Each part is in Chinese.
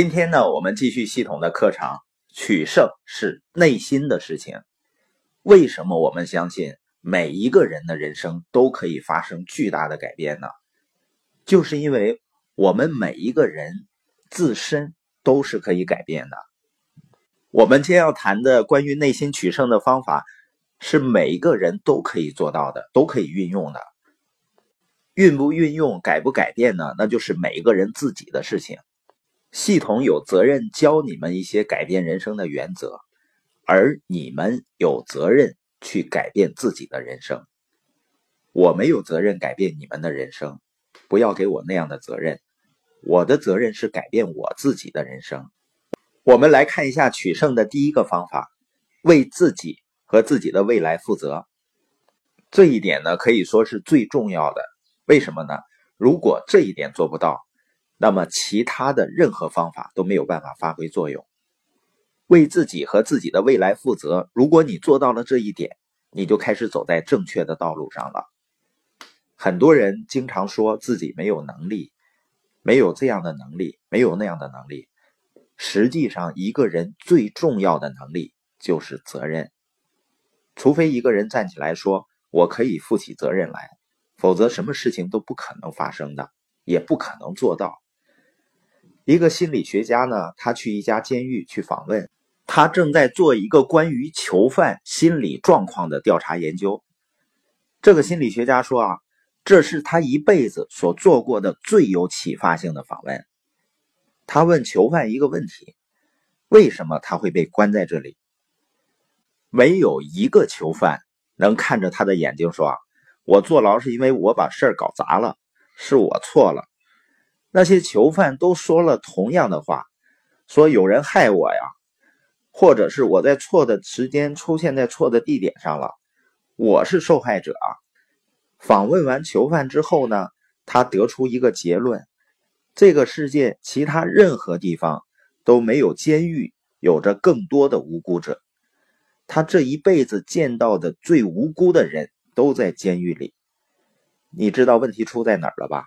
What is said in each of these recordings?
今天呢，我们继续系统的课程。取胜是内心的事情。为什么我们相信每一个人的人生都可以发生巨大的改变呢？就是因为我们每一个人自身都是可以改变的。我们今天要谈的关于内心取胜的方法，是每一个人都可以做到的，都可以运用的。运不运用、改不改变呢？那就是每一个人自己的事情。系统有责任教你们一些改变人生的原则，而你们有责任去改变自己的人生。我没有责任改变你们的人生，不要给我那样的责任。我的责任是改变我自己的人生。我们来看一下取胜的第一个方法：为自己和自己的未来负责。这一点呢，可以说是最重要的。为什么呢？如果这一点做不到，那么其他的任何方法都没有办法发挥作用。为自己和自己的未来负责。如果你做到了这一点，你就开始走在正确的道路上了。很多人经常说自己没有能力，没有这样的能力，没有那样的能力。实际上，一个人最重要的能力就是责任。除非一个人站起来说：“我可以负起责任来”，否则什么事情都不可能发生的，也不可能做到。一个心理学家呢，他去一家监狱去访问，他正在做一个关于囚犯心理状况的调查研究。这个心理学家说啊，这是他一辈子所做过的最有启发性的访问。他问囚犯一个问题：为什么他会被关在这里？没有一个囚犯能看着他的眼睛说：“我坐牢是因为我把事儿搞砸了，是我错了。”那些囚犯都说了同样的话，说有人害我呀，或者是我在错的时间出现在错的地点上了，我是受害者啊。访问完囚犯之后呢，他得出一个结论。这个世界其他任何地方都没有监狱有着更多的无辜者。他这一辈子见到的最无辜的人都在监狱里。你知道问题出在哪儿了吧？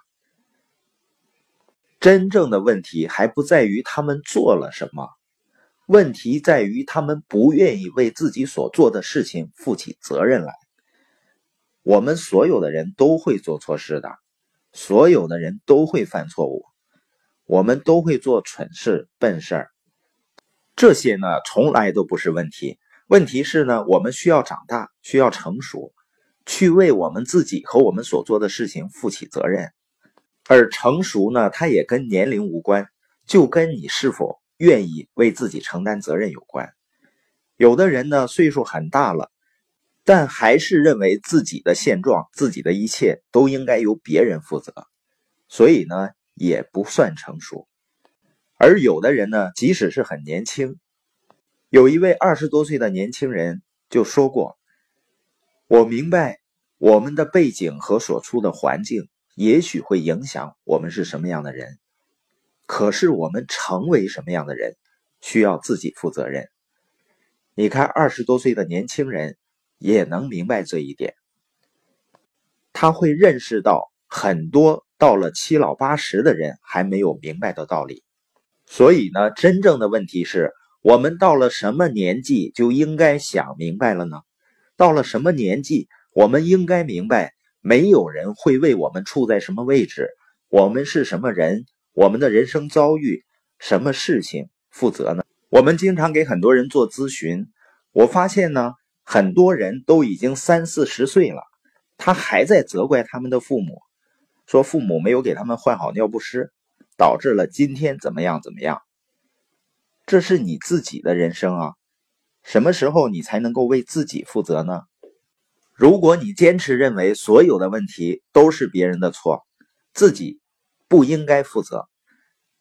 真正的问题还不在于他们做了什么，问题在于他们不愿意为自己所做的事情负起责任来。我们所有的人都会做错事的，所有的人都会犯错误。我们都会做蠢事、笨事儿，这些呢从来都不是问题。问题是呢，我们需要长大，需要成熟，去为我们自己和我们所做的事情负起责任。而成熟呢，它也跟年龄无关，就跟你是否愿意为自己承担责任有关。有的人呢，岁数很大了，但还是认为自己的现状、自己的一切都应该由别人负责，所以呢。也不算成熟，而有的人呢，即使是很年轻，有一位二十多岁的年轻人就说过：“我明白我们的背景和所处的环境也许会影响我们是什么样的人，可是我们成为什么样的人，需要自己负责任。”你看，二十多岁的年轻人也能明白这一点，他会认识到很多。到了七老八十的人还没有明白的道理，所以呢，真正的问题是我们到了什么年纪就应该想明白了呢？到了什么年纪，我们应该明白，没有人会为我们处在什么位置，我们是什么人，我们的人生遭遇什么事情负责呢？我们经常给很多人做咨询，我发现呢，很多人都已经三四十岁了，他还在责怪他们的父母。说父母没有给他们换好尿不湿，导致了今天怎么样怎么样？这是你自己的人生啊！什么时候你才能够为自己负责呢？如果你坚持认为所有的问题都是别人的错，自己不应该负责，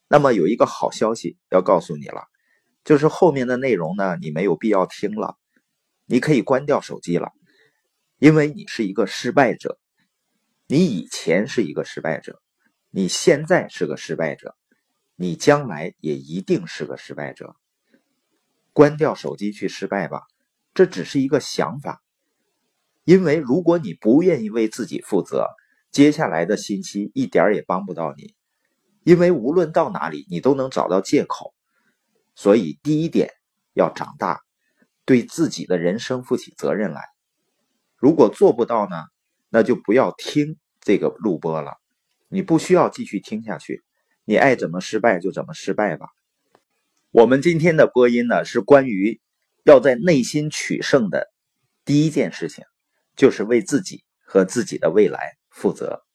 那么有一个好消息要告诉你了，就是后面的内容呢，你没有必要听了，你可以关掉手机了，因为你是一个失败者。你以前是一个失败者，你现在是个失败者，你将来也一定是个失败者。关掉手机去失败吧，这只是一个想法。因为如果你不愿意为自己负责，接下来的信息一点儿也帮不到你。因为无论到哪里，你都能找到借口。所以，第一点要长大，对自己的人生负起责任来。如果做不到呢，那就不要听这个录播了，你不需要继续听下去，你爱怎么失败就怎么失败吧。我们今天的播音呢，是关于要在内心取胜的第一件事情，就是为自己和自己的未来负责。